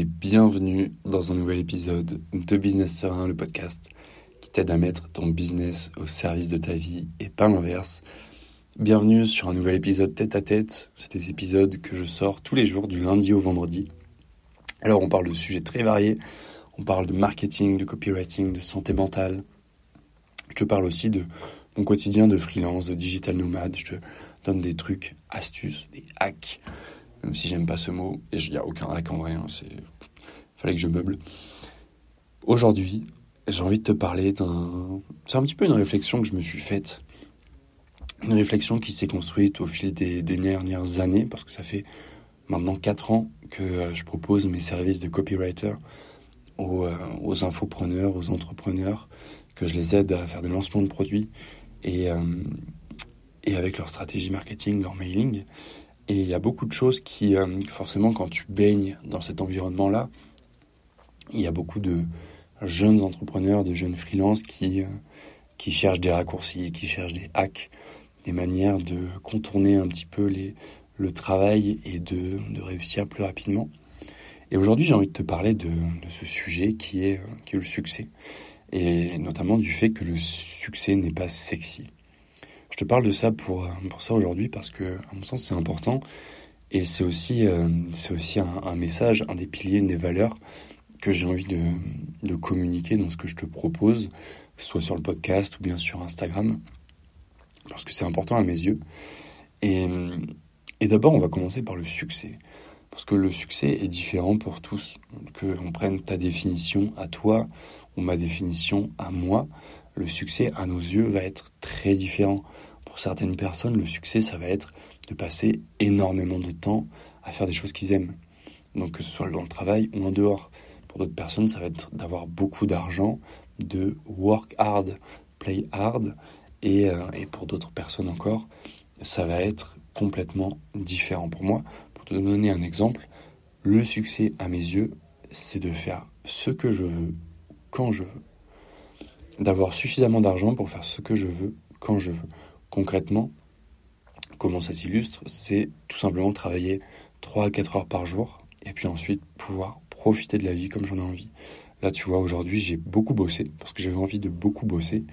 Et bienvenue dans un nouvel épisode de Business Serein, le podcast qui t'aide à mettre ton business au service de ta vie et pas l'inverse. Bienvenue sur un nouvel épisode tête à tête. C'est des épisodes que je sors tous les jours du lundi au vendredi. Alors on parle de sujets très variés. On parle de marketing, de copywriting, de santé mentale. Je te parle aussi de mon quotidien de freelance, de digital nomade. Je te donne des trucs, astuces, des hacks même si j'aime pas ce mot, et il n'y a aucun hack en vrai, hein, c'est... fallait que je meuble. Aujourd'hui, j'ai envie de te parler d'un... C'est un petit peu une réflexion que je me suis faite, une réflexion qui s'est construite au fil des, dernières années, parce que ça fait maintenant 4 ans que euh, je propose mes services de copywriter aux, euh, aux infopreneurs, aux entrepreneurs, que je les aide à faire des lancements de produits et, euh, et avec leur stratégie marketing, leur mailing. Et il y a beaucoup de choses qui, euh, forcément, quand tu baignes dans cet environnement-là, il y a beaucoup de jeunes entrepreneurs, de jeunes freelances qui, euh, qui cherchent des raccourcis, qui cherchent des hacks, des manières de contourner un petit peu le travail et de, de réussir plus rapidement. Et aujourd'hui, j'ai envie de te parler de, de ce sujet qui est, qui est le succès, et notamment du fait que le succès n'est pas sexy. Je te parle de ça pour, pour ça aujourd'hui parce que, à mon sens, c'est important. Et c'est aussi, euh, aussi un, message, un des piliers, une des valeurs que j'ai envie de, de, communiquer dans ce que je te propose, que ce soit sur le podcast ou bien sur Instagram, parce que c'est important à mes yeux. Et, et d'abord, on va commencer par le succès. Parce que le succès est différent pour tous. Que l'on prenne ta définition à toi ou ma définition à moi, le succès à nos yeux va être très différent. Pour certaines personnes, le succès, ça va être de passer énormément de temps à faire des choses qu'ils aiment. Donc que ce soit dans le travail ou en dehors. Pour d'autres personnes, ça va être d'avoir beaucoup d'argent, de work hard, play hard. Et, euh, et pour d'autres personnes encore, ça va être complètement différent. Pour moi, pour te donner un exemple, le succès à mes yeux, c'est de faire ce que je veux, quand je veux. D'avoir suffisamment d'argent pour faire ce que je veux, quand je veux. Concrètement, comment ça s'illustre C'est tout simplement travailler 3 à 4 heures par jour et puis ensuite pouvoir profiter de la vie comme j'en ai envie. Là, tu vois, aujourd'hui, j'ai beaucoup bossé parce que j'avais envie de beaucoup bosser.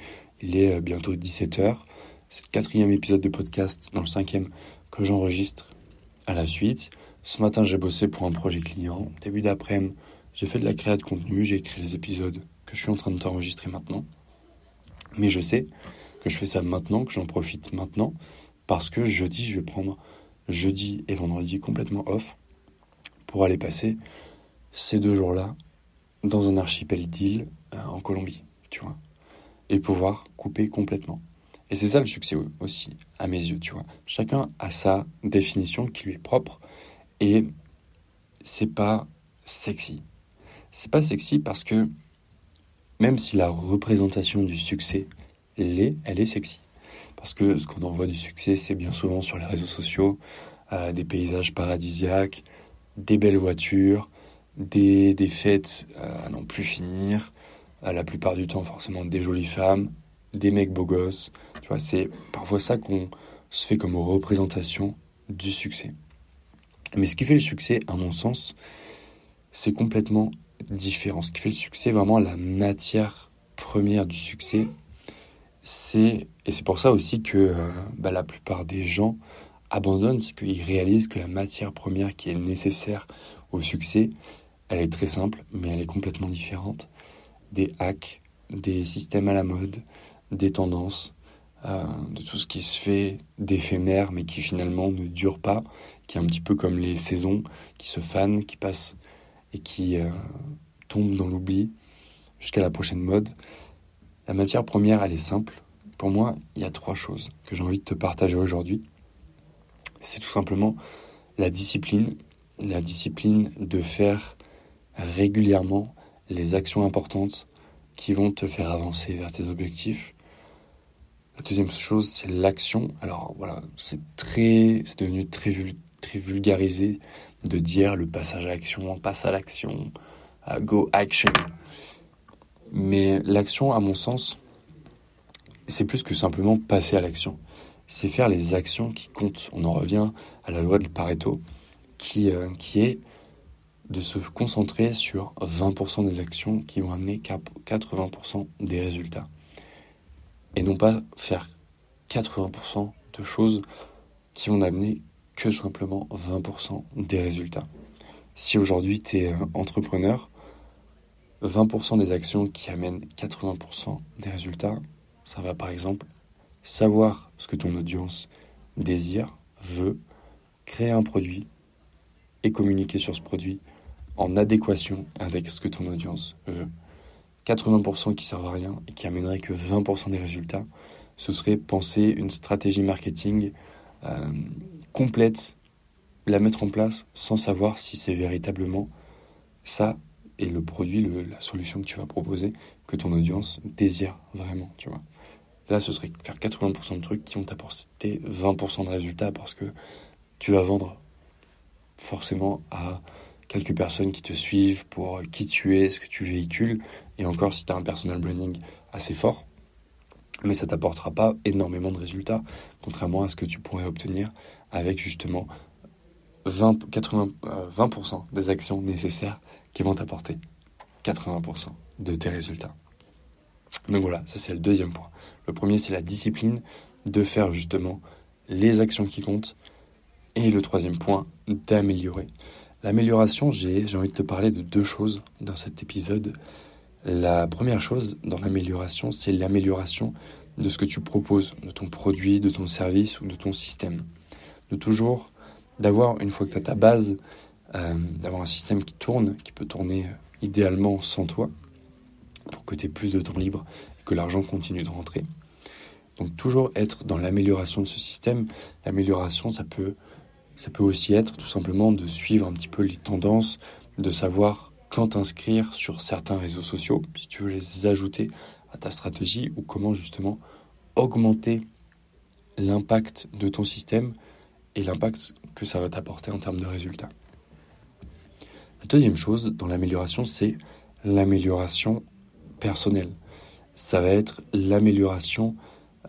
Il est euh, bientôt 17 heures. C'est le quatrième épisode de podcast, dans le cinquième, que j'enregistre à la suite. Ce matin, j'ai bossé pour un projet client. Début d'après-midi, j'ai fait de la création de contenu, j'ai écrit les épisodes que je suis en train de t'enregistrer maintenant. Mais je sais que je fais ça maintenant, que j'en profite maintenant, parce que jeudi, je vais prendre jeudi et vendredi complètement off pour aller passer ces deux jours-là dans un archipel d'îles euh, en Colombie, tu vois, et pouvoir couper complètement. Et c'est ça le succès aussi, à mes yeux, tu vois. Chacun a sa définition qui lui est propre et c'est pas sexy. C'est pas sexy parce que même si la représentation du succès l'est, elle est sexy. Parce que ce qu'on envoie du succès, c'est bien souvent sur les réseaux sociaux, euh, des paysages paradisiaques, des belles voitures, des, des fêtes euh, à n'en plus finir, la plupart du temps forcément des jolies femmes, des mecs beaux gosses. Tu vois, c'est parfois ça qu'on se fait comme représentation du succès. Mais ce qui fait le succès, à mon sens, c'est complètement différent. Ce qui fait le succès, vraiment la matière première du succès, c'est et c'est pour ça aussi que euh, bah, la plupart des gens abandonnent, c'est qu'ils réalisent que la matière première qui est nécessaire au succès, elle est très simple, mais elle est complètement différente. Des hacks, des systèmes à la mode, des tendances, euh, de tout ce qui se fait d'éphémère, mais qui finalement ne dure pas, qui est un petit peu comme les saisons, qui se fanent, qui passent qui euh, tombent dans l'oubli jusqu'à la prochaine mode. La matière première, elle est simple. Pour moi, il y a trois choses que j'ai envie de te partager aujourd'hui. C'est tout simplement la discipline, la discipline de faire régulièrement les actions importantes qui vont te faire avancer vers tes objectifs. La deuxième chose, c'est l'action. Alors voilà, c'est très, c'est devenu très, très vulgarisé de dire le passage à l'action, on passe à l'action, go action. Mais l'action, à mon sens, c'est plus que simplement passer à l'action. C'est faire les actions qui comptent. On en revient à la loi de Pareto, qui, euh, qui est de se concentrer sur 20% des actions qui vont amener 80% des résultats. Et non pas faire 80% de choses qui vont amener que simplement 20% des résultats. Si aujourd'hui tu es entrepreneur, 20% des actions qui amènent 80% des résultats, ça va par exemple savoir ce que ton audience désire, veut, créer un produit et communiquer sur ce produit en adéquation avec ce que ton audience veut. 80% qui servent à rien et qui amèneraient que 20% des résultats, ce serait penser une stratégie marketing euh, complète, la mettre en place sans savoir si c'est véritablement ça et le produit, la solution que tu vas proposer, que ton audience désire vraiment, tu vois. Là, ce serait faire 80% de trucs qui vont t'apporter 20% de résultats parce que tu vas vendre forcément à quelques personnes qui te suivent pour qui tu es, ce que tu véhicules, et encore si tu as un personal branding assez fort, mais ça t'apportera pas énormément de résultats, contrairement à ce que tu pourrais obtenir avec justement 20, 80, 20% des actions nécessaires qui vont t'apporter 80% de tes résultats. Donc voilà, ça c'est le deuxième point. Le premier c'est la discipline de faire justement les actions qui comptent. Et le troisième point, d'améliorer. L'amélioration, j'ai envie de te parler de deux choses dans cet épisode. La première chose dans l'amélioration, c'est l'amélioration de ce que tu proposes, de ton produit, de ton service ou de ton système. De toujours, d'avoir, une fois que tu as ta base, euh, d'avoir un système qui tourne, qui peut tourner idéalement sans toi, pour que tu aies plus de temps libre et que l'argent continue de rentrer. Donc toujours être dans l'amélioration de ce système. L'amélioration, ça peut, ça peut aussi être tout simplement de suivre un petit peu les tendances, de savoir quand t'inscrire sur certains réseaux sociaux, si tu veux les ajouter à ta stratégie, ou comment justement augmenter l'impact de ton système et l'impact que ça va t'apporter en termes de résultats. La deuxième chose dans l'amélioration, c'est l'amélioration personnelle. Ça va être l'amélioration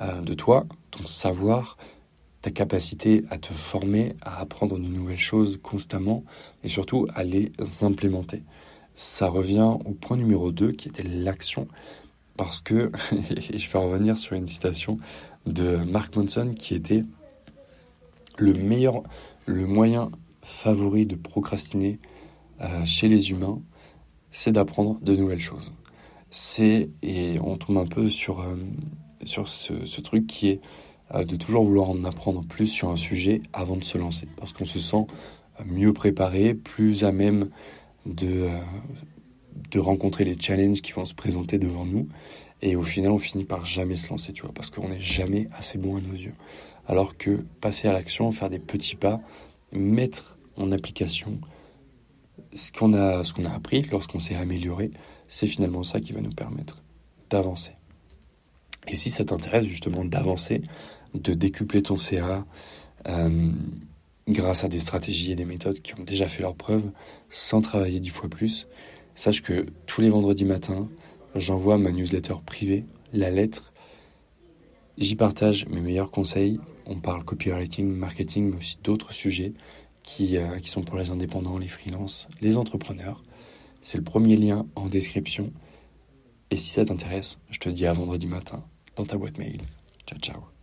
euh, de toi, ton savoir, ta capacité à te former, à apprendre de nouvelles choses constamment et surtout à les implémenter. Ça revient au point numéro 2 qui était l'action parce que je vais revenir sur une citation de Mark Monson qui était le meilleur, le moyen favori de procrastiner euh, chez les humains, c'est d'apprendre de nouvelles choses. C'est, et on tombe un peu sur, euh, sur ce, truc qui est euh, de toujours vouloir en apprendre plus sur un sujet avant de se lancer, parce qu'on se sent mieux préparé, plus à même de, de rencontrer les challenges qui vont se présenter devant nous. Et au final, on finit par jamais se lancer, tu vois, parce qu'on n'est jamais assez bon à nos yeux. Alors que passer à l'action, faire des petits pas, mettre en application ce qu'on a, a appris lorsqu'on s'est amélioré, c'est finalement ça qui va nous permettre d'avancer. Et si ça t'intéresse justement d'avancer, de décupler ton CA euh, grâce à des stratégies et des méthodes qui ont déjà fait leurs preuves, sans travailler dix fois plus, sache que tous les vendredis matins, j'envoie ma newsletter privée, la lettre. J'y partage mes meilleurs conseils. On parle copywriting, marketing, mais aussi d'autres sujets qui, euh, qui sont pour les indépendants, les freelances, les entrepreneurs. C'est le premier lien en description. Et si ça t'intéresse, je te dis à vendredi matin dans ta boîte mail. Ciao, ciao.